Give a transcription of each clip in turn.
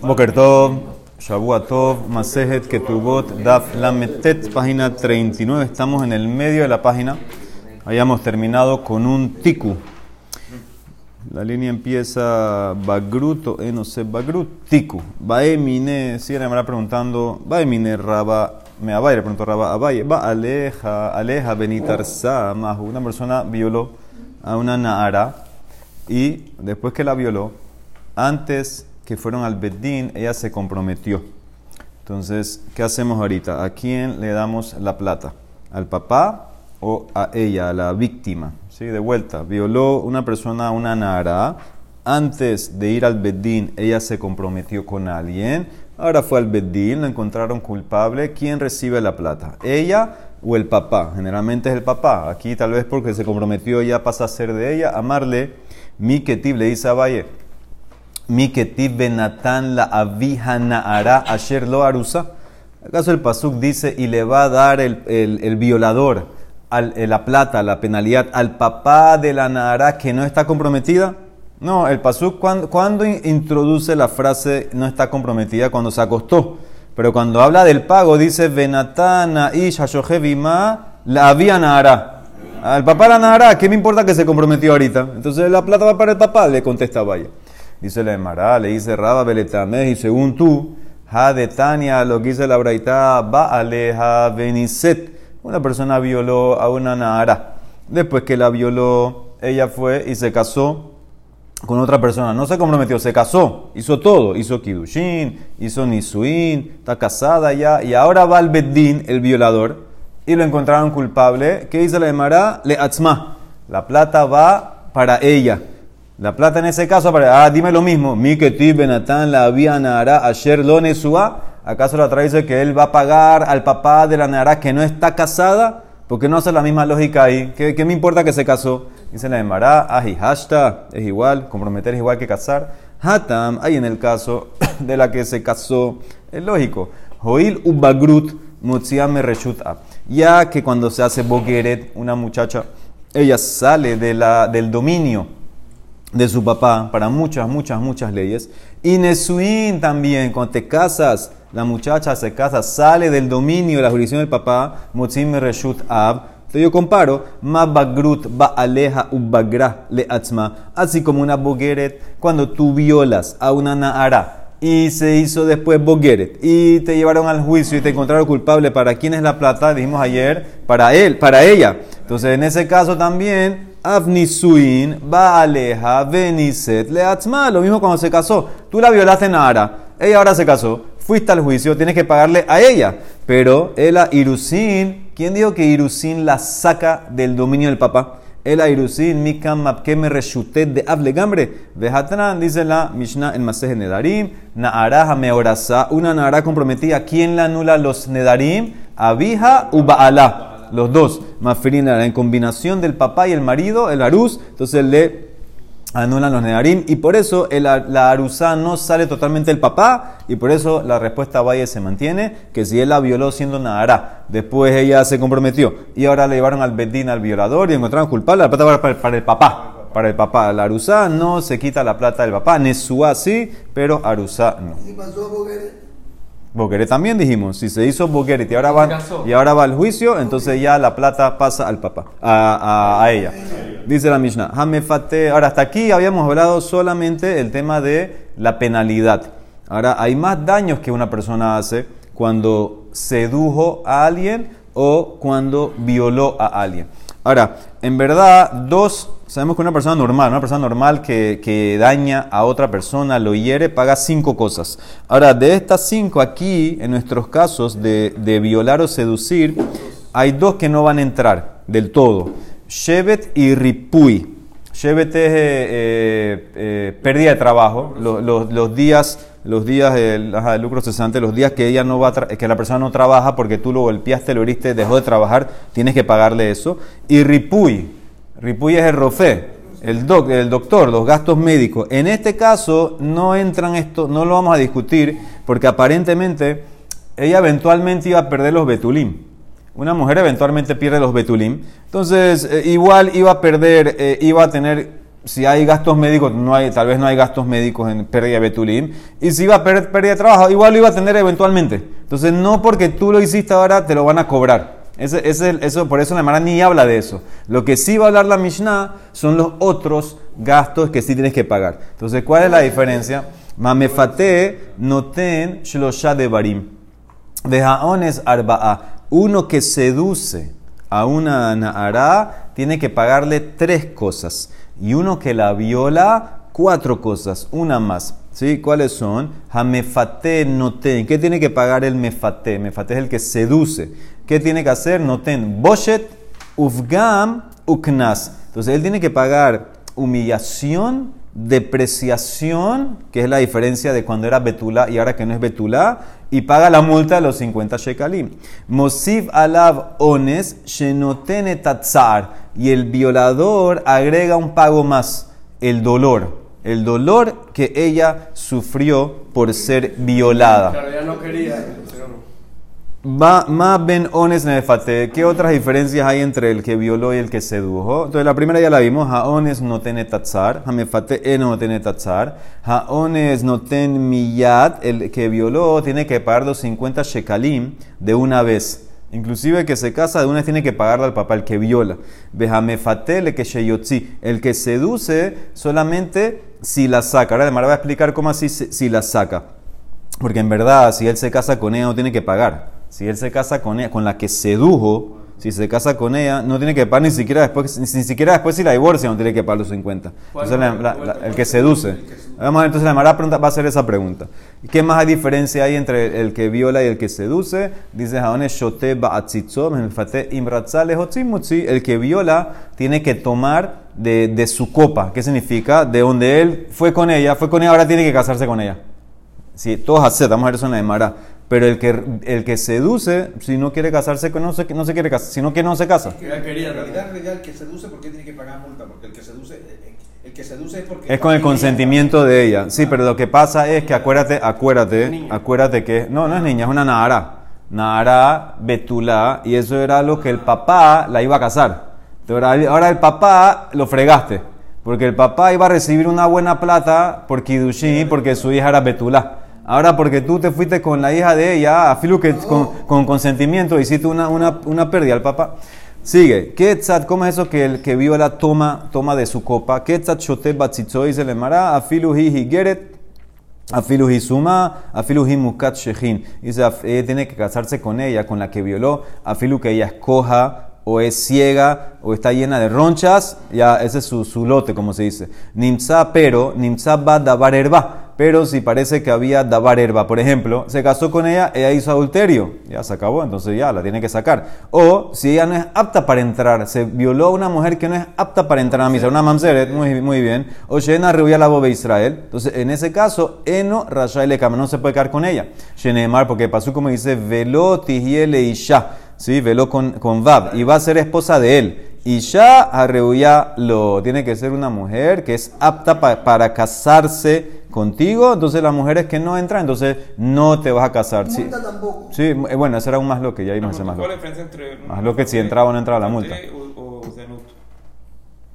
Boker Tov, Shavua Tov, Masejet Ketubot, Daf Lametet, página 39. Estamos en el medio de la página. Hayamos terminado con un tiku. La línea empieza Bagrut o no sé, Bagrut, tiku. Baemine, si me preguntando, Baemine Raba, me abaye, preguntó Raba, Abaye, va aleja, aleja benitarsa, una persona violó a una Naara y después que la violó, antes que fueron al Beddin, ella se comprometió. Entonces, ¿qué hacemos ahorita? ¿A quién le damos la plata? ¿Al papá o a ella, a la víctima? Sí, de vuelta. Violó una persona una nara. Antes de ir al Beddin, ella se comprometió con alguien. Ahora fue al Beddin, lo encontraron culpable. ¿Quién recibe la plata? ¿Ella o el papá? Generalmente es el papá. Aquí tal vez porque se comprometió ya pasa a ser de ella. Amarle, mi ketib le dice a Valle mi ketib benatán la naara asher lo. ¿Acaso el pasuk dice y le va a dar el, el, violador al, la plata, la penalidad al papá de la naara que no está comprometida? No, el pasuk cuando, introduce la frase no está comprometida cuando se acostó. Pero cuando habla del pago dice venatana y shashojevima la naara. Al papá la naara, ¿qué me importa que se comprometió ahorita? Entonces la plata va para el papá, le contesta Vaya. Dice la Emara, le dice Raba Beletameh, y según tú, ha de Tania, lo que dice la Braita, va aleja beniset. Una persona violó a una Nahara. Después que la violó, ella fue y se casó con otra persona. No se comprometió, se casó, hizo todo. Hizo Kidushin, hizo Nisuin, está casada ya. Y ahora va al Beddin, el violador, y lo encontraron culpable. ¿Qué dice la Emara? Le atzma. La plata va para ella. La plata en ese caso, ah, dime lo mismo. Mi que Benatán la había Nara Asher lo ¿Acaso la trae que él va a pagar al papá de la Nara que no está casada? Porque no hace la misma lógica ahí. ¿Qué, me importa que se casó? Dice la de Mará, hashta, es igual, comprometer es igual que casar. Hatam, ahí en el caso de la que se casó, es lógico. Joil ubagrut mutziame reshuta. Ya que cuando se hace bogueret, una muchacha, ella sale de la, del dominio de su papá para muchas, muchas, muchas leyes. Y Nesuin también, cuando te casas, la muchacha se casa, sale del dominio de la jurisdicción del papá, Motzim Reshut Ab. Entonces yo comparo, ma bagrut ubagra le atzma, así como una bogueret, cuando tú violas a una naara y se hizo después bogueret y te llevaron al juicio y te encontraron culpable, ¿para quién es la plata? Dijimos ayer, para él, para ella. Entonces en ese caso también Avnisuin, Baaleja, Beniset, Leatzma. Lo mismo cuando se casó. Tú la violaste en Ara. Ella ahora se casó. Fuiste al juicio, tienes que pagarle a ella. Pero el Irusin, ¿quién dijo que Irusin la saca del dominio del papá? El Irusin, Mikam me Reshutet de Avlegambre. Vejatran, dice la Mishnah en Masej Nedarim. Naaraja Meorasa, una Naara comprometida. ¿Quién la anula los Nedarim? Abija u Los dos, Mafirina, en combinación del papá y el marido, el aruz, entonces le anulan los nedarim y por eso la arusá no sale totalmente del papá y por eso la respuesta Valle se mantiene, que si él la violó siendo Nahara, después ella se comprometió y ahora le llevaron al Bedín al violador y encontraron culpable, la plata para, para el papá. Para el papá, la arusá no se quita la plata del papá, Nesúa sí, pero arusá no. Bogueret también dijimos, si se hizo Bogueret y ahora va, y ahora va al juicio, entonces ya la plata pasa al papá, a, ella. Dice la Mishnah, ahora hasta aquí habíamos hablado solamente el tema de la penalidad. Ahora hay más daños que una persona hace cuando sedujo a alguien o cuando violó a alguien. Ahora, en verdad, dos Sabemos que una persona normal, una persona normal que, daña a otra persona, lo hiere, paga cinco cosas. Ahora, de estas cinco aquí, en nuestros casos de, violar o seducir, hay dos que no van a entrar del todo. Shevet y Ripui. Shevet es eh, eh, eh, pérdida de trabajo. Los, días, los días del, lucro cesante, los días que ella no va que la persona no trabaja porque tú lo golpeaste, lo heriste, dejó de trabajar, tienes que pagarle eso. Y Ripui Ripuy es el rofe, el, doc, el doctor, los gastos médicos. En este caso no entran esto, no lo vamos a discutir, porque aparentemente ella eventualmente iba a perder los betulim. Una mujer eventualmente pierde los betulim. Entonces, eh, igual iba a perder, eh, iba a tener si hay gastos médicos, no hay, tal vez no hay gastos médicos en pérdida betulim. Y si iba a perder pérdida de trabajo, igual lo iba a tener eventualmente. Entonces, no porque tú lo hiciste ahora, te lo van a cobrar. Ese, ese- eso, por eso la Mara ni habla de eso. Lo que sí va a hablar la Mishnah son los otros gastos que sí tienes que pagar. Entonces, ¿cuál es la diferencia? Mamefate noten shlosha de barim. De arba'a. Uno que seduce a una Nahara tiene que pagarle tres cosas. Y uno que la viola, cuatro cosas. Una más. ¿Sí? ¿Cuáles son? Hamefate noten. ¿Qué tiene que pagar el mefate? Mefate es el que seduce. ¿Qué tiene que hacer? Noten. Boshet, ufgam, uknas. Entonces él tiene que pagar humillación, depreciación, que es la diferencia de cuando era betulá y ahora que no es betulá, y paga la multa de los 50 shekalim. Mosif alav ones shenotene tatzar, y el violador agrega un pago más, el dolor. El dolor que ella sufrió por ser violada. Claro, ella no quería, más ben ones nefate. ¿Qué otras diferencias hay entre el que violó y el que sedujo? Entonces la primera ya la vimos. Haones no tiene tatzar. Hamefate e no tiene tatzar. Haones no ten miyat. El que violó tiene que pagar los 50 shekalim de una vez. Inclusive el que se casa de una vez tiene que pagarle al papá, el que viola. Behamefate le que sheyotzi. El que seduce solamente si la saca. Ahora de va a explicar cómo así si la saca. Porque en verdad, si él se casa con ella, no tiene que pagar. Si él se casa con ella, con la que sedujo, si se casa con ella, no tiene que pagar ni siquiera después, ni, siquiera después si la divorcia, no tiene que pagar los 50. Entonces, la- la- la- el que seduce. Vamos a ver, entonces la Mara pregunta, va a hacer esa pregunta. ¿Y ¿Qué más hay diferencia hay entre el que viola y el que seduce? Dice Shote Hotzimutzi. El que viola tiene que tomar de, de su copa. ¿Qué significa? De donde él fue con ella, fue con ella, ahora tiene que casarse con ella. Sí, todos aceptan, vamos a ver eso en la Emara. Pero el que, el que seduce, si no quiere casarse no se, no se quiere casar, si no quiere, no se casa. Que ella quería en realidad, en realidad, el que seduce, ¿por qué tiene que pagar multa? Porque el que seduce, eh, el que seduce es porque... Es con el consentimiento de ella. Sí, pero lo que pasa es que acuérdate, acuérdate, acuérdate que no, no es niña, es una Nahara. Nahara, Betulá, y eso era lo que el papá la iba a casar. Entonces, ahora- el papá lo fregaste, porque el papá iba a recibir una buena plata por Kidushin, porque su hija era Betulá. Ahora porque tú te fuiste con la hija de ella, a filo que con, con consentimiento hiciste una, una, una pérdida al papá. Sigue. Ketzat, ¿cómo es eso que el que viola toma, toma de su copa? Ketzat shote batzitzo dice le mara, afilu hi higeret, afilu hi suma, afilu hi mukat shechin. Dice, ella tiene que casarse con ella, con la que violó, afilu que ella es coja, o es ciega, o está llena de ronchas, ya ese es su, su lote, como se dice. Nimsa, pero, nimsa va dabar herba. Pero si parece que había dabar herba, por ejemplo, se casó con ella, ella hizo adulterio, ya se acabó, entonces ya la tiene que sacar. O si ella no es apta para entrar, se violó a una mujer que no es apta para entrar a misa, una mamzeret, muy, muy bien. O Shena rehuía la bobe Israel. Entonces, en ese caso, Eno Rashai le no se puede quedar con ella. Shenemar, porque pasó como dice, velo tihiele isha. Sí, veló con, con Vav, y va a ser esposa de él. Y ya arreuya lo tiene que ser una mujer que es apta pa- para casarse contigo. Entonces, las mujeres que no entran, entonces no te vas a casar. Sí, tampoco. sí eh, bueno, eso era un más lo que ya vimos ese más lo ¿Cuál es la diferencia entre. Más lo que si entraba o no entraba la multa. Fate O, o zenut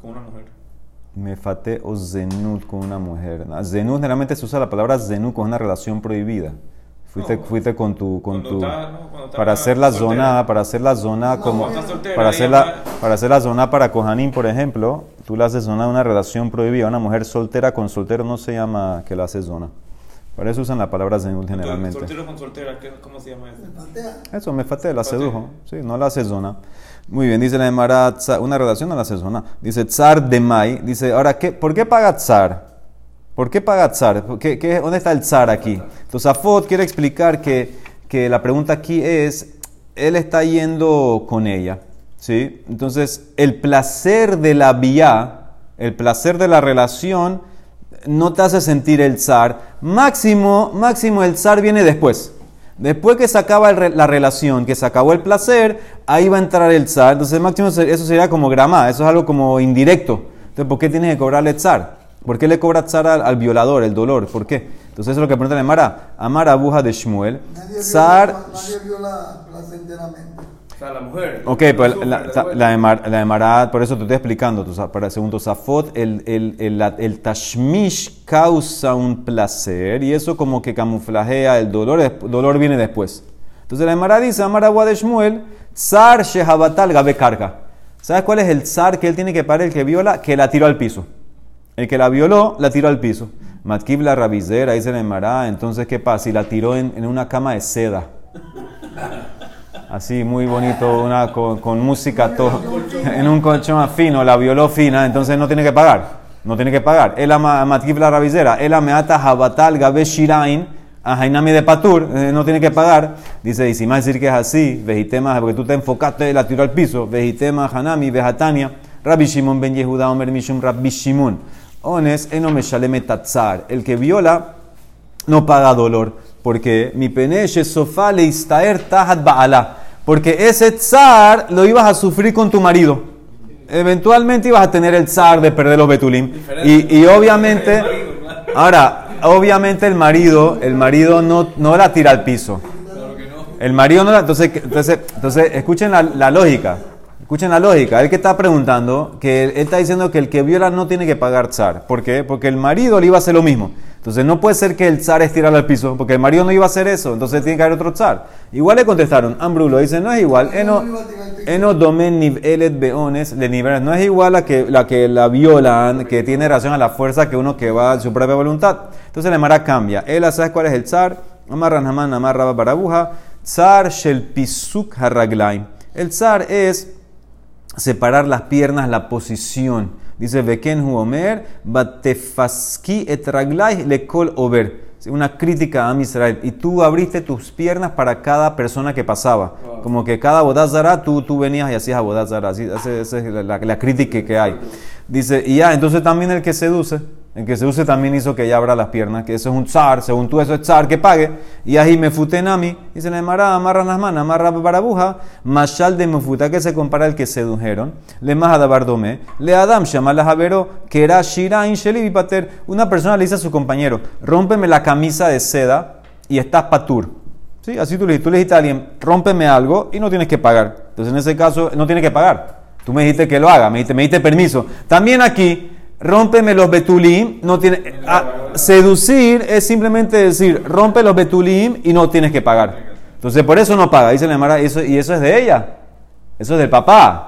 con una mujer. Me fate o zenut con una mujer. Ah, Zenut generalmente se usa la palabra zenut con una relación prohibida. Fuiste, No. fuiste con tu, con tu está- no, para hacer la soltera. zona, para hacer la zona No, como soltera, para hacer la para hacer la zona para Kohanim, por ejemplo, tú le haces zona de una relación prohibida. Una mujer soltera con soltero no se llama que la hace zona. Para eso usan la palabra Entonces, generalmente. Soltero con soltera, ¿qué- ¿cómo se llama eso? Patea. Eso me fate, la sedujo. Sí, no la hace zona. Muy bien, dice la Emara, una relación no la hace zona. Dice tzar de mai. Dice, ahora, ¿qué, ¿por qué paga tzar? ¿Por qué paga? ¿Por qué- qué- ¿Dónde está el tzar aquí? Entonces, Afot quiere explicar que, que la pregunta aquí es, él está yendo con ella, ¿sí? Entonces, el placer de la vía, el placer de la relación, no te hace sentir el zar. Máximo, máximo el zar viene después. Después que se acaba re- la relación, que se acabó el placer, ahí va a entrar el zar. Entonces, máximo eso sería como grama, eso es algo como indirecto. Entonces, ¿por qué tienes que cobrarle zar? ¿Por qué le cobra zar al, al violador, el dolor? ¿Por qué? Entonces, eso es lo que pregunta la Mara. Amar abuja de Shmuel. Nadie Zar. viola, nadie viola placenteramente. Sea, la mujer. Ok, pues la, le la, duele. la, emar- la emarada, por eso te estoy explicando, sa- para segundo Safot, el, el, el, la- el tashmish causa un placer y eso como que camuflajea el dolor, el dolor viene después. Entonces la emarada dice, Amar Agua de Shmuel, Tsar Shehabatal Gabe Karka. ¿Sabes cuál es el zar que él tiene que parar, el que viola? Que la tiró al piso. El que la violó, la tiró al piso. Matkib la rabizera, dice la emarada, entonces ¿qué pasa? Y la tiró en, en una cama de seda. Así, muy bonito, una, con, música, todo, en un colchón fino, la violó fina, entonces no tiene que pagar. No tiene que pagar. Matkif la ameata jabatal gabe shirain, a Jainami de Patur, eh, no tiene que pagar. Dice, y si más decir que es así, vejitema, porque tú te enfocaste, la tiró al piso, vejitema, Hanami, vejatania, Rabbi Shimon ben Yehuda, Omer Mishum, Rabbi Shimon. Ones, tatzar. El que viola, no paga dolor, porque mi peneche sofá le istaer tahat ba'ala, porque ese tsar lo ibas a sufrir con tu marido. Eventualmente ibas a tener el tsar de perder los betulim. Y, y obviamente, ahora, obviamente el marido, el marido no, no la tira al piso. El marido no la, entonces, entonces, entonces escuchen la, la lógica. Escuchen la lógica. Él que está preguntando, que él, él está diciendo que el que viola no tiene que pagar tsar. ¿Por qué? Porque el marido le iba a hacer lo mismo. Entonces no puede ser que el tsar es tirarlo al piso, porque el marido no iba a hacer eso. Entonces tiene que haber otro tsar. Igual le contestaron, Ambrulo dice, no es igual. Eno, eno domen nivelet beones le niveles. No es igual a que, la que la violan, que tiene relación a la fuerza que uno que va a su propia voluntad. Entonces la mara cambia. Él, ¿sabes cuál es el tsar? Amarran Haman, amarra barabuja. Tsar shel pisuk haraglaim. El tsar es separar las piernas, la posición. Dice Beken hu Omer, batefaski et raglai lekol over. Una crítica a Israel. Y tú abriste tus piernas para cada persona que pasaba. Como que cada bodazara tú, tú venías y hacías a bodazara. Así, esa es la, la- la crítica que hay. Dice, y ya, entonces también el que seduce, el que seduce también hizo que ella abra las piernas, que eso es un zar, según tú eso es zar, que pague. Y ahí me futenami, dice la Emara, amarran las manos, amarra barabuja, mashal de mefuta, que se compara al que sedujeron, le más adabardome, le adam shamalas javero, que era shirain sheli. Una persona le dice a su compañero, rómpeme la camisa de seda y estás patur. ¿Sí? Así tú le, tú le dijiste a alguien, rómpeme algo y no tienes que pagar. Entonces en ese caso no tiene que pagar. Tú me dijiste que lo haga, me dijiste, me dijiste permiso. También aquí, rómpeme los betulim, no tiene, seducir es simplemente decir, rompe los betulim y no tienes que pagar. Entonces por eso no paga, dice la Mara, eso, y eso es de ella, eso es del papá.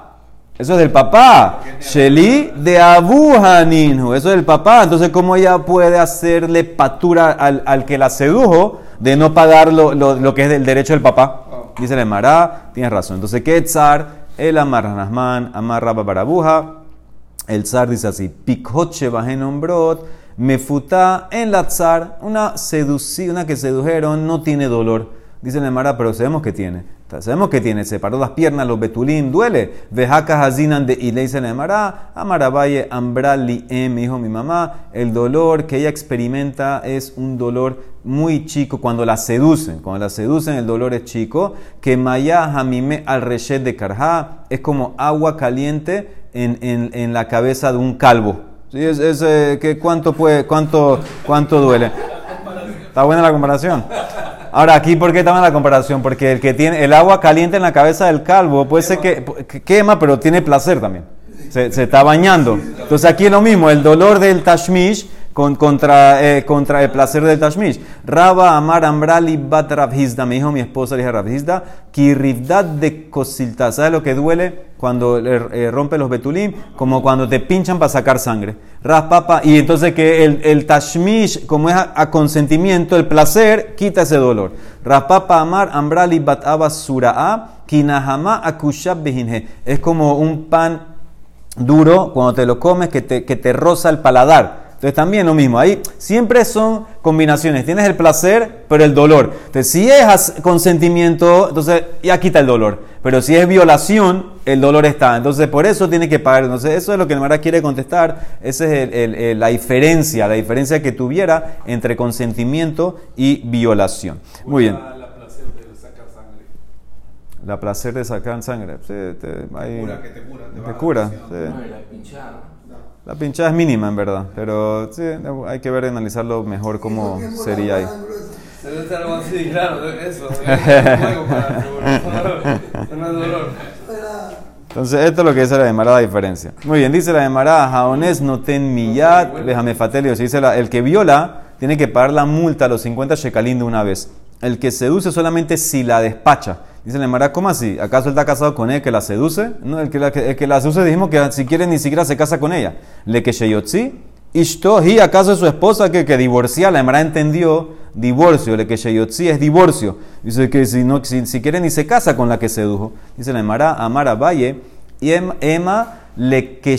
Eso es del papá. Sheli de Abu Haninhu. Eso es del papá. Entonces, ¿cómo ella puede hacerle patura al, al que la sedujo de no pagar lo, lo- lo que es del derecho del papá? Dice la Emara, tienes razón. Entonces, ¿qué tzar? El amarra Nasman, amarra barabuja. El zar dice así: Pikhoche nombrot, mefuta en la tzar, una seduci- una que sedujeron, no tiene dolor. Dice la Emara, pero sabemos que tiene. Sabemos que tiene, separó las piernas, los betulim, duele. Vejaca hazinan de y le dice la Emara, Amarabaye ambrali em, dijo mi mamá, el dolor que ella experimenta es un dolor muy chico cuando la seducen. Cuando la seducen, el dolor es chico. Que maya hamime al reshet de karja es como agua caliente en, en- en la cabeza de un calvo. ¿Sí? Es, es, eh, que ¿cuánto, puede, cuánto, ¿Cuánto duele? ¿Está buena la comparación? Ahora, aquí, ¿por qué está buena la comparación? Porque el que tiene el agua caliente en la cabeza del calvo puede ser que, que quema, pero tiene placer también. Se, se está bañando. Entonces, aquí es lo mismo, el dolor del tashmish con, contra, eh, contra el placer del tashmish. Raba Amar Ambrali Bat Rabhizda, me dijo mi esposa, le dije Rabhizda, Kirivdad de Cosilta. ¿Sabes lo que duele cuando eh, rompe los betulim? Como cuando te pinchan para sacar sangre. Raspapa, y entonces que el, el tashmish, como es a, consentimiento, el placer, quita ese dolor. Raspapa Amar Ambrali Bat Abba Sura'a, Kinahama Akushab Behinhe. Es como un pan duro cuando te lo comes que te, que te roza el paladar. Entonces también lo mismo, ahí siempre son combinaciones, tienes el placer, pero el dolor. Entonces si es consentimiento, entonces ya quita el dolor, pero si es violación, el dolor está. Entonces por eso tiene que pagar. Entonces eso es lo que el Mara quiere contestar, esa es el- el- el- la diferencia, la diferencia que tuviera entre consentimiento y violación. Muy bien. La, la placer de sacar sangre. La placer de sacar sangre. Sí, te, hay- Cura, que te cura, te te cura, presión. sí. No, y la pinchada. La pinchada es mínima en verdad, pero sí, hay que ver y analizarlo mejor cómo sería ahí. Se le ser algo así, claro, eso. es Juego para no es dolor. Entonces, esto es lo que dice la Gemara, la diferencia. Muy bien, dice la Gemara, jaones no ten millad, déjame fatelio. Dice la- el que viola, tiene que pagar la multa a los 50 shekalim de una vez. El que seduce solamente si la despacha. Dice la Gemara, ¿cómo así? ¿Acaso él está casado con él que la seduce? No, el que la, el que la seduce dijimos que si quiere ni siquiera se casa con ella. Le que sheyotzi, ishto, acaso es su esposa que, que divorcia. La Gemara entendió divorcio, le que sheyotzi es divorcio. Dice que si, no, si, si quiere ni se casa con la que sedujo. Dice la Gemara, Amara Valle, y em- Ema le que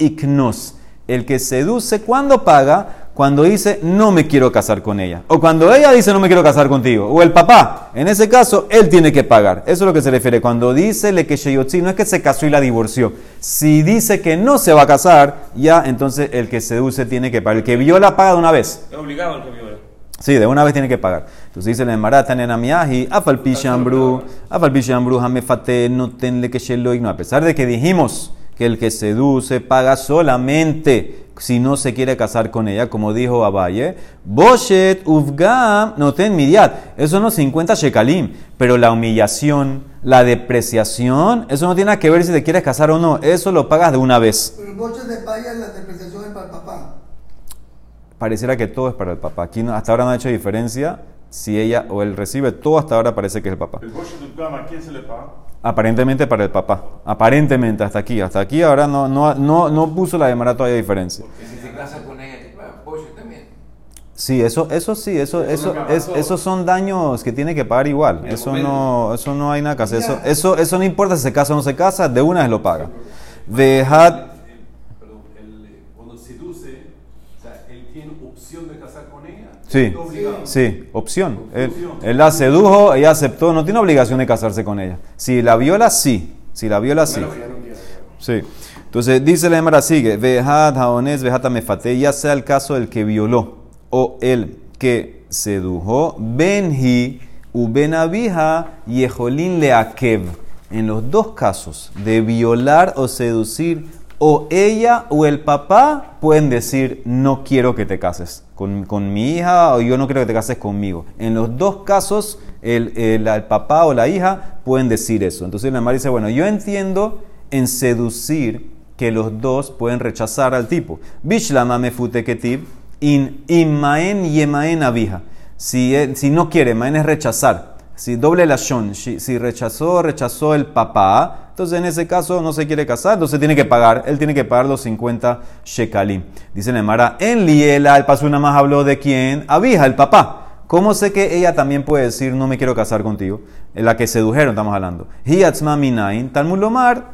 ignos. El que seduce, ¿cuándo paga? Cuando dice, no me quiero casar con ella. O cuando ella dice, no me quiero casar contigo. O el papá. En ese caso, él tiene que pagar. Eso es lo que se refiere. Cuando dice le que sheyotzi, no es que se casó y la divorció. Si dice que no se va a casar, ya entonces el que seduce tiene que pagar. El que viola paga de una vez. Es obligado el que viola. Sí, de una vez tiene que pagar. Entonces dice la Marata en Amiaji, Afal Pishambru, Afal Pishambru, Hamefate, no tenle que shelo igno. A pesar de que dijimos que el que seduce paga solamente si no se quiere casar con ella, como dijo Abaye, Boshet Ufgam, no ten midiat. Eso no 50 shekalim, pero la humillación, la depreciación, eso no tiene nada que ver si te quieres casar o no. Eso lo pagas de una vez. Pero el boche de paya, la depreciación es para el papá. pareciera que todo es para el papá. Aquí no- hasta ahora no ha hecho diferencia si ella o él recibe. Todo hasta ahora parece que es el papá. El de Gama, ¿a quién se le paga? Aparentemente para el papá. Aparentemente hasta aquí. Hasta aquí ahora no, no, no, no puso la demora todavía diferencia. Que si se casa con ella, te paga pollo también. Sí, eso, eso sí, eso, eso, no es, esos son daños que tiene que pagar igual. Eso no, eso no hay nada que hacer. Eso, eso, eso no importa si se casa o no se casa, de una vez lo paga. Dejad, El- Perdón, el, eh, cuando seduce, o sea, él tiene opción de casar con ella. Sí. Sí, opción. Él, la sedujo, ella aceptó, no tiene obligación de casarse con ella. Si la viola, sí. Si la viola, sí. Sí. Entonces dice la Emara sigue, vejat haones, vejat mefate, ya sea el caso del que violó o el que sedujo, benhi u benavija yejolin leakev. En los dos casos de violar o seducir, o ella o el papá pueden decir, no quiero que te cases con, con mi hija o yo no quiero que te cases conmigo. En los dos casos, el, el- el papá o la hija pueden decir eso. Entonces la madre dice, bueno, yo entiendo en seducir que los dos pueden rechazar al tipo. Bishlama ketib, in imaen yemaen abija. Si, él- si no quiere, maen es rechazar. Si doble la shon, si, rechazó, rechazó el papá, entonces en ese caso no se quiere casar, entonces tiene que pagar, él tiene que pagar los 50 shekalim. Dice Nemara, en Liela, el paso nada más habló de quién, Abija, el papá. ¿Cómo sé que ella también puede decir no me quiero casar contigo? En la que sedujeron estamos hablando. Hiatzma minain, Talmud lomar,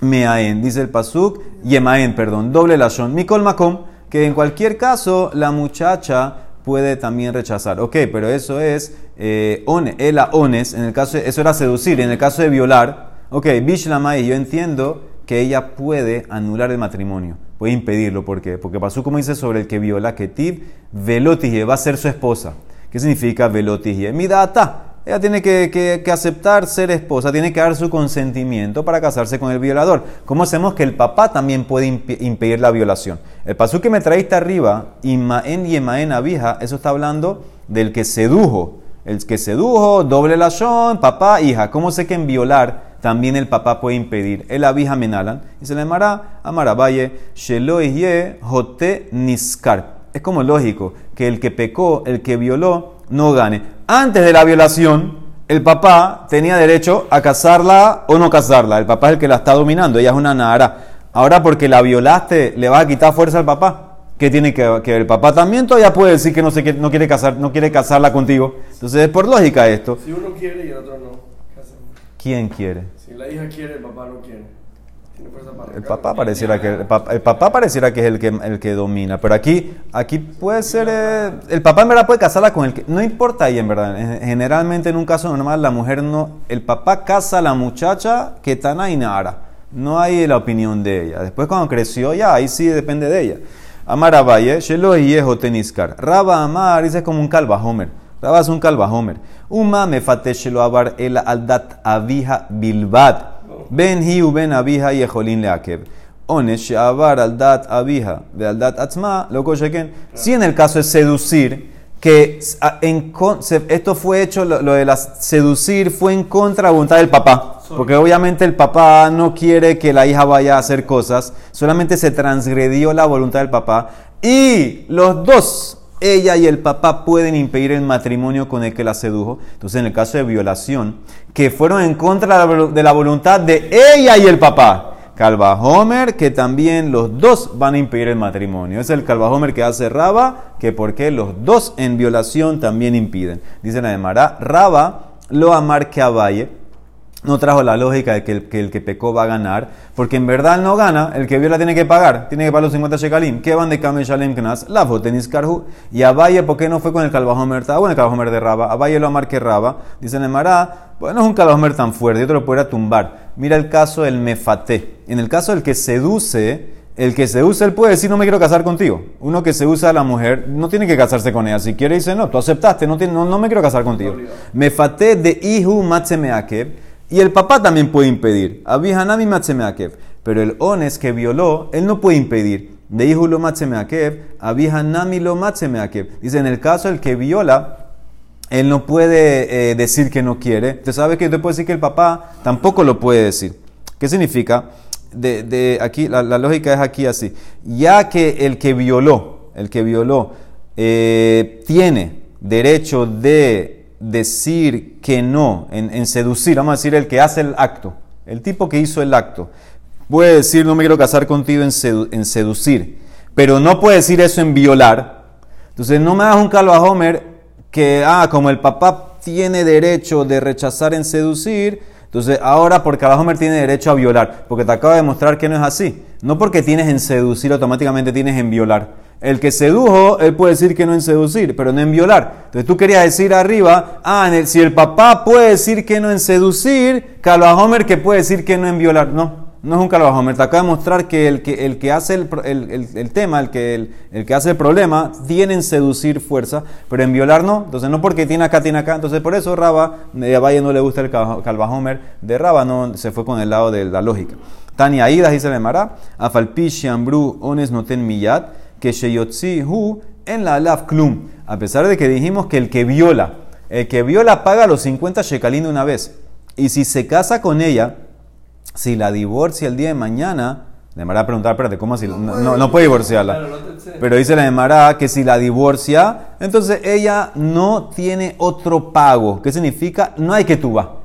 meaen, dice el pasuk, yemaen, perdón, doble lashon, mikol makom, que en cualquier caso la muchacha puede también rechazar. Ok, pero eso es eh, one, ela ones, en el caso de- eso era seducir, en el caso de violar, ok, bishlamai, yo entiendo que ella puede anular el matrimonio, puede impedirlo, ¿por qué? Porque pasó como dice sobre el que viola, que tiv velotije va a ser su esposa. ¿Qué significa velotije? Midata. Ella tiene que, que- aceptar ser esposa, tiene que dar su consentimiento para casarse con el violador. ¿Cómo hacemos que el papá también puede impedir la violación? El pasú que me traíste arriba, Imaen y Abija, eso está hablando del que sedujo. El que sedujo, doble lashon, papá, hija. ¿Cómo sé que en violar también el papá puede impedir? El abija menalan. Y se le llamará Amarabaye, Shelo ye jote niskar. Es como lógico que el que pecó, el que violó, no gane. Antes de la violación, el papá tenía derecho a casarla o no casarla. El papá es el que la está dominando, ella es una nara. Ahora porque la violaste, le vas a quitar fuerza al papá. ¿Qué tiene que ver? El papá también todavía puede decir que no, se quiere, no, quiere casar, no quiere casarla contigo. Entonces es por lógica esto. Si uno quiere y el otro no. ¿Quién quiere? Si la hija quiere, el papá no quiere. Tiene fuerza para El papá pareciera que el papá, el papá pareciera que es el que el que domina, pero aquí aquí puede ser eh, el papá en verdad puede casarla con el que no importa ahí en verdad. En- Generalmente en un caso normal la mujer no el papá casa a la muchacha que tana y nara. No hay la opinión de ella. Después cuando creció ya ahí sí depende de ella. Amar Abaye, Shelo Yeho Teniskar. Raba Amar dice como un calvajomer. Raba es un calvajomer. Uma me fate Shelo Abar el aldat avija bilbat. Ben hiu ben abija y ejolín leakev. Ones she'avar al dat abija de al dat atzma, lo kosheken. Si en el caso es seducir, que en esto fue hecho, lo, lo de la seducir fue en contra de voluntad del papá. Porque obviamente el papá no quiere que la hija vaya a hacer cosas, solamente se transgredió la voluntad del papá. Y los dos, ella y el papá, pueden impedir el matrimonio con el que la sedujo. Entonces, en el caso de violación, que fueron en contra de la voluntad de ella y el papá. Calva Homer, que también los dos van a impedir el matrimonio. Es el Calva Homer que hace Raba, que porque los dos en violación también impiden. Dice la de Mará, Raba lo amar que Abaye. No trajo la lógica de que el, que el que pecó va a ganar, porque en verdad no gana, el que viola tiene que pagar, tiene que pagar los 50 shekalim. ¿Qué van de Kame Shalem Knas? La tenis Karhu. Y Abaye, ¿por qué no fue con el Calvajomer? Estaba bueno el Calvajomer de Raba. Abaye lo amar que Raba. Dice en Mará, bueno, es un Calvajomer tan fuerte, yo te lo podría tumbar. Mira el caso del Mefate. En el caso del que seduce, el que seduce, él puede decir, no me quiero casar contigo. Uno que se usa a la mujer, no tiene que casarse con ella. Si quiere, dice, no, tú aceptaste, no, no, no me quiero casar contigo. Mefate de Ihu Matsemeakev. Y el papá también puede impedir. Abihanami Matsemeakev. Pero el ones que violó, él no puede impedir. De Ihu lo Matsemeakev. Abihanami lo Matsemeakev. Dice, en el caso el que viola, él no puede eh, decir que no quiere. Usted sabe que usted puede decir que el papá tampoco lo puede decir. ¿Qué significa? De, aquí, la, la lógica es aquí así. Ya que el que violó, el que violó, eh, tiene derecho de decir que no, en, seducir, vamos a decir el que hace el acto, el tipo que hizo el acto, puede decir no me quiero casar contigo en, sedu- en seducir, pero no puede decir eso en violar. Entonces no me hagas un calvo a Homer que, ah, como el papá tiene derecho de rechazar en seducir, entonces ahora por cada Homer tiene derecho a violar, porque te acabo de demostrar que no es así. No porque tienes en seducir, automáticamente tienes en violar. El que sedujo, él puede decir que no en seducir, pero no en violar. Entonces tú querías decir arriba, ah, si el papá puede decir que no en seducir, Homer que puede decir que no en violar. No, no es un Homer. Te acaba de mostrar que el que, el hace el, tema, el que, hace el problema, tiene en seducir fuerza, pero en violar no. Entonces no porque tiene acá, tiene acá. Entonces por eso Raba, a Valle no le gusta el Homer de Raba, no se fue con el lado de la lógica. Tania Idas dice le Mara, Afalpi Shambru Ones Noten Miyat, que Sheyotzi Hu en la Alaf Klum. A pesar de que dijimos que el que viola, el que viola paga los 50 shekalín de una vez. Y si se casa con ella, si la divorcia el día de mañana, le Mara a preguntar, espérate, ¿cómo así? No, no, no puede divorciarla. Pero dice la de Mará que si la divorcia, entonces ella no tiene otro pago. ¿Qué significa? No hay que tuba.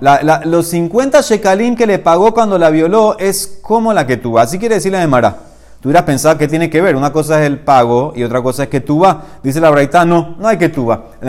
La- la- los 50 shekalim que le pagó cuando la violó es como la que tuba. Así quiere decir la de Mará. Tú hubieras pensado que tiene que ver. Una cosa es el pago y otra cosa es que tuba. Dice la Braita, no, no hay que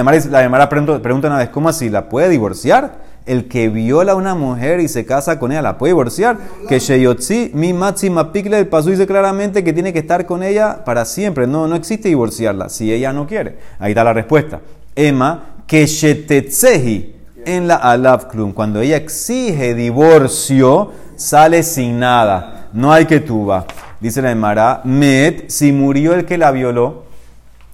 Mará, dice- la Mará pregunta, una vez, ¿cómo así? ¿La puede divorciar? El que viola a una mujer y se casa con ella, ¿la puede divorciar? Que Sheyotzi, mi máxima pikle, el paso dice claramente que tiene que estar con ella para siempre. No, no existe divorciarla si ella no quiere. Ahí está la respuesta. Emma, que Shetetzehi en la Alav Klum. Cuando ella exige divorcio, sale sin nada. No hay que tuba. Dice la Emara, Met, si murió el que la violó,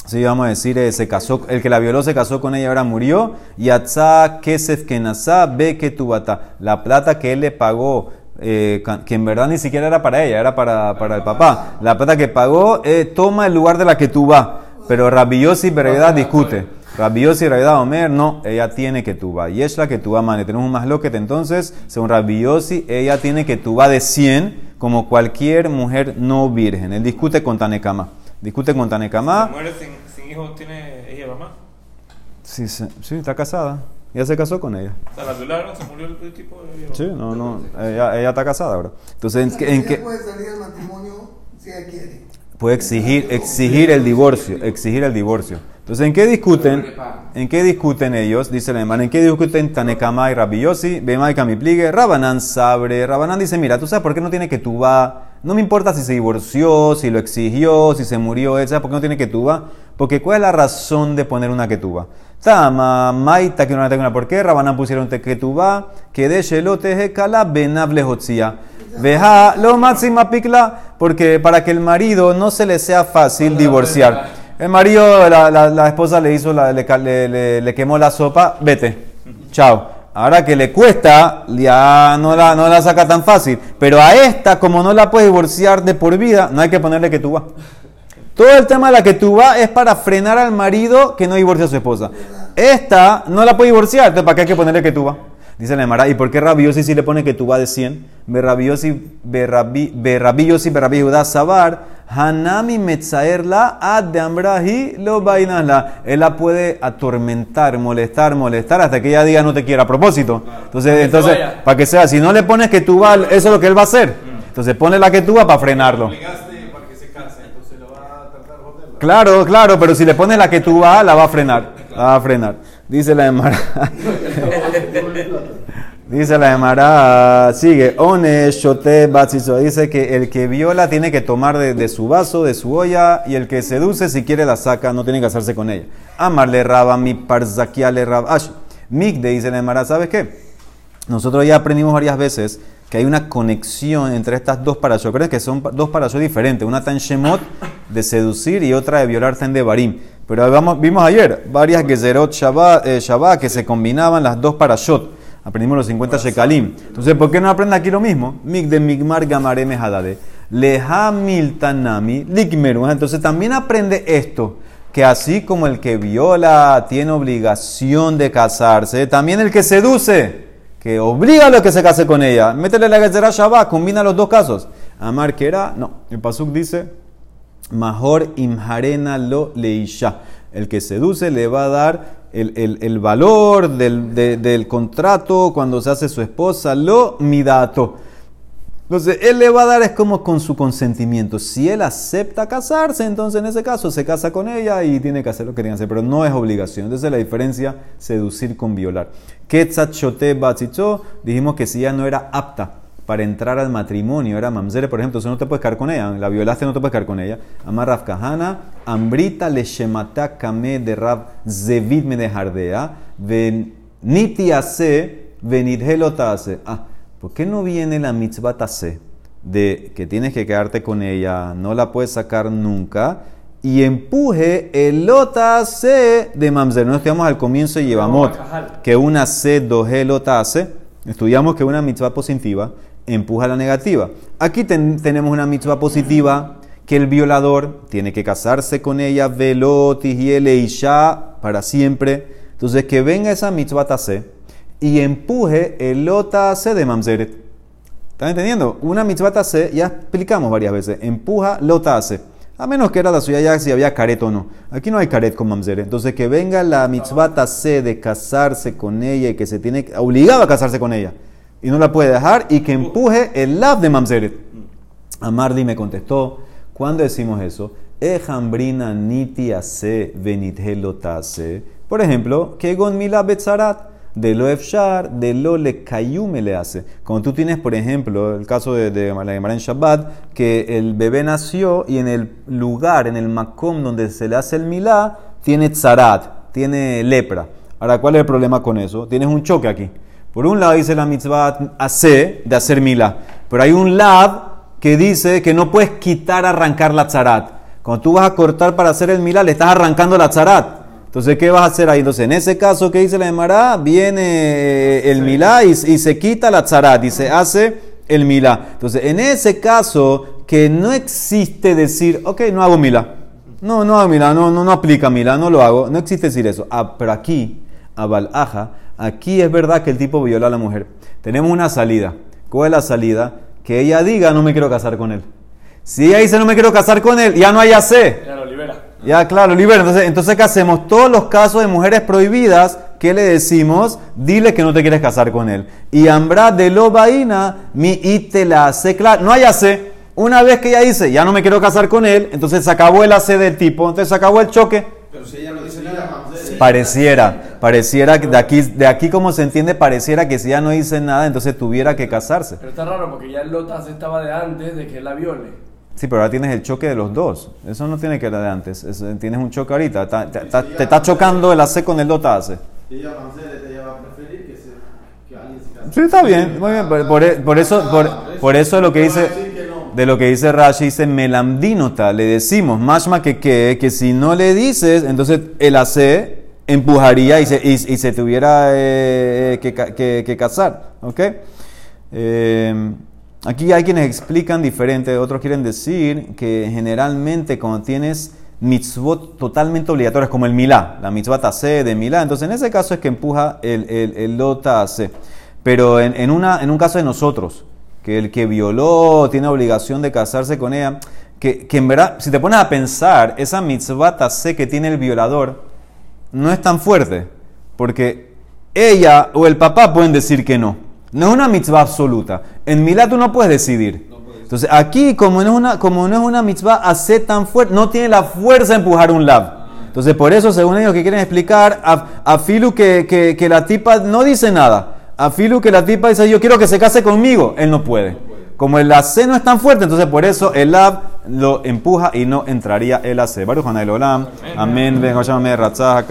Sí, vamos a decir, eh, se casó, el que la violó se casó con ella, ahora murió. Yatzá kesef kenazá be ketubata. La plata que él le pagó, eh, que en verdad ni siquiera era para ella, era para, para el papá. La plata que pagó eh, toma el lugar de la que tú vas. Pero Rabiosi y Berevedad discute. Rabiosi y Berevedad Omer, no, ella tiene que tuba. Y es la que tuba, mane. Tenemos un más loquete, entonces, según Rabiosi, ella tiene que tuba de 100, como cualquier mujer no virgen. Él discute con Tanekama. Discute con Tanekama. Muere sin, sin hijos, ¿tiene ella mamá? Sí, sí, sí, está casada. Ya se casó con ella. O sea, la violaron, se murió el, tipo. ella Sí, no, no. Ella, ella está casada ahora. Entonces, ¿en, qué- en qué puede salir del matrimonio si ella quiere. Puede exigir, exigir el divorcio? Exigir el divorcio. Entonces, ¿en qué discuten? ¿En qué discuten ellos? Dice el hermano. ¿En qué discuten Tanekama y Rabiosi? Bema y Kamipligue. Rabanán sabre. Rabanán dice: Mira, ¿tú sabes por qué no tiene que tuba? No me importa si se divorció, si lo exigió, si se murió, ¿sabes por qué no tiene que tuba? Porque ¿cuál es la razón de poner una ketuba? Tama, maita, que no tengo una. ¿Por qué? Rabanán pusieron te ketuba, que de shelote hekala benable hotzia. Veja lo máxima pikla, porque para que el marido no se le sea fácil divorciar. El marido, la, la- la esposa le hizo, la- le, le- le- quemó la sopa, vete, chao. Ahora que le cuesta, ya no la, no la saca tan fácil. Pero a esta, como no la puede divorciar de por vida, no hay que ponerle que tú vas. Todo el tema de la que tú vas es para frenar al marido que no divorcia a su esposa. Esta no la puede divorciar, entonces ¿para qué hay que ponerle que tú vas? Dice la Emara, ¿y por qué Rabiosi si le pone que tú vas de 100? Berrabiosi, berrabiosi, berrabi Judá Sabar, Hanami Metzaerla, Ad de Ambrahi, lo vainasla. Él la puede atormentar, molestar, molestar, hasta que ella diga no te quiera a propósito. Entonces, que entonces para que sea, si no le pones que tú vas, eso es lo que él va a hacer. Entonces pone la que tú vas para frenarlo. obligaste para que se case, entonces lo va a tratar de joderla. Claro, claro, pero si le pones la que tú vas, la va a frenar. La va a frenar. Dice la Emara. Dice la Emara, sigue, one shote. Dice que el que viola tiene que tomar de, su vaso, de su olla, y el que seduce, si quiere la saca, no tiene que casarse con ella. Amarle raba, mi parzakia le raba. Migde, dice la Emara, ¿sabes qué? Nosotros ya aprendimos varias veces que hay una conexión entre estas dos parashot. Creo que son dos parashot diferentes. Una está en Shemot de seducir y otra de violar está en Devarim. Pero vamos, vimos ayer varias Gezerot Shabbat, eh, Shabbat que se combinaban las dos parashot. Aprendimos los 50 Shekalim. Entonces, ¿por qué no aprende aquí lo mismo? Mig de Migmar Gamare Mehadade. Leha Miltanami Likmeru. Entonces también aprende esto que así como el que viola tiene obligación de casarse, también el que seduce, que obliga a los que se case con ella, métele la Gezerá Shabbat, combina los dos casos. Amar que era, no, el Pasuk dice, Mahor imharena lo leisha. El que seduce le va a dar el, el- el valor del, de- del contrato cuando se hace su esposa, lo midato. Entonces, él le va a dar es como con su consentimiento. Si él acepta casarse, entonces en ese caso se casa con ella y tiene que hacer lo que tiene que hacer, pero no es obligación. Entonces, la diferencia, seducir con violar. Ketzat shote dijimos que si ella no era apta para entrar al matrimonio, era mamzere, por ejemplo, entonces no te puedes quedar con ella, la violaste, no te puedes quedar con ella. Amar Rav Kahana, ambrita le shemata kame de Rav zevid me de jardea, veniti ase, venidhelota ase. Ah, ¿por qué no viene la mitzvah tase de que tienes que quedarte con ella, no la puedes sacar nunca? Y empuje el lota se de mamzer. No estudiamos al comienzo y llevamos que una se doje lota hace. Estudiamos que una mitzvah positiva empuja la negativa. Aquí ten- tenemos una mitzvah positiva que el violador tiene que casarse con ella, velot y isha para siempre. Entonces que venga esa mitzvah tase y empuje el lota hace de mamzeret. ¿Están entendiendo? Una mitzvah tase, ya explicamos varias veces, empuja lota hace. A menos que era la suya ya si había caret o no. Aquí no hay caret con mamzeret. Entonces que venga la mitzvah tase de casarse con ella y que se tiene obligado a casarse con ella y no la puede dejar y que empuje el lab de mamzeret. Amardi me contestó, ¿cuándo decimos eso? Ejambrina niti ase. Por ejemplo, que gon mila betzarat, de lo efshar, de lo le kayume le hace. Cuando tú tienes, por ejemplo, el caso de, de la Gemara en Shabbat, que el bebé nació y en el lugar, en el makom donde se le hace el milá, tiene tzarat, tiene lepra. Ahora, ¿cuál es el problema con eso? Tienes un choque aquí. Por un lado dice la mitzvah hace, de hacer milá, pero hay un lab que dice que no puedes quitar, arrancar la tzarat. Cuando tú vas a cortar para hacer el milá, le estás arrancando la tzarat. Entonces, ¿qué vas a hacer ahí? Entonces, en ese caso que dice la Emara, viene eh, el milá y, y se quita la tzarat y se hace el milá. Entonces, en ese caso que no existe decir, ok, no hago milá. No, no hago milá, no, no, no aplica milá, no lo hago. No existe decir eso. Ah, pero aquí, a Balaja, aquí es verdad que el tipo violó a la mujer. Tenemos una salida. ¿Cuál es la salida? Que ella diga, no me quiero casar con él. Si ella dice, no me quiero casar con él, ya no hay AC. Ya claro, libera. Entonces, entonces, ¿qué hacemos? Todos los casos de mujeres prohibidas, ¿qué le decimos? Dile que no te quieres casar con él. Y ambra de lo vaina, mi ite la hace claro. No hay AC. Una vez que ella dice, ya no me quiero casar con él, entonces se acabó el AC del tipo, entonces se acabó el choque. Pero si ella no dice nada, Pareciera, pareciera que de aquí, de aquí como se entiende, pareciera que si ya no dice nada, entonces tuviera que casarse. Pero está raro porque ya el Lotas estaba de antes de que él la viole. Sí, pero ahora tienes el choque de los dos. Eso no tiene que ver de antes. Es- tienes un choque ahorita. Ta- ta- ta- te está chocando el AC con el dota AC. Sí, está bien, muy bien. Por, por- por eso, por, por eso lo que dice, de lo que dice Rashi, dice melamdinota, le decimos, mashma que, que, que si no le dices, entonces el AC empujaría y se, y, y se tuviera eh, que, que- que casar. ¿Ok? Eh, Aquí hay quienes explican diferente, otros quieren decir que generalmente cuando tienes mitzvot totalmente obligatorias, como el milá, la mitzvah tase de milá, entonces en ese caso es que empuja el, el, el. Pero en, en una, en un caso de nosotros, que el que violó tiene obligación de casarse con ella, que, que en verdad, si te pones a pensar, esa mitzvah tase que tiene el violador no es tan fuerte, porque ella o el papá pueden decir que no. No es una mitzvah absoluta. En milá tú no puedes decidir. Entonces aquí, como no es una, como no es una mitzvah hace tan fuerte, no tiene la fuerza de empujar un lab. Entonces por eso, según ellos que quieren explicar, a, a Filu que, que, que la tipa no dice nada. A Filu que la tipa dice, yo quiero que se case conmigo, él no puede. Como el AC no es tan fuerte, entonces por eso el lab lo empuja y no entraría el AC. Baruch Olam. Amén. Ven,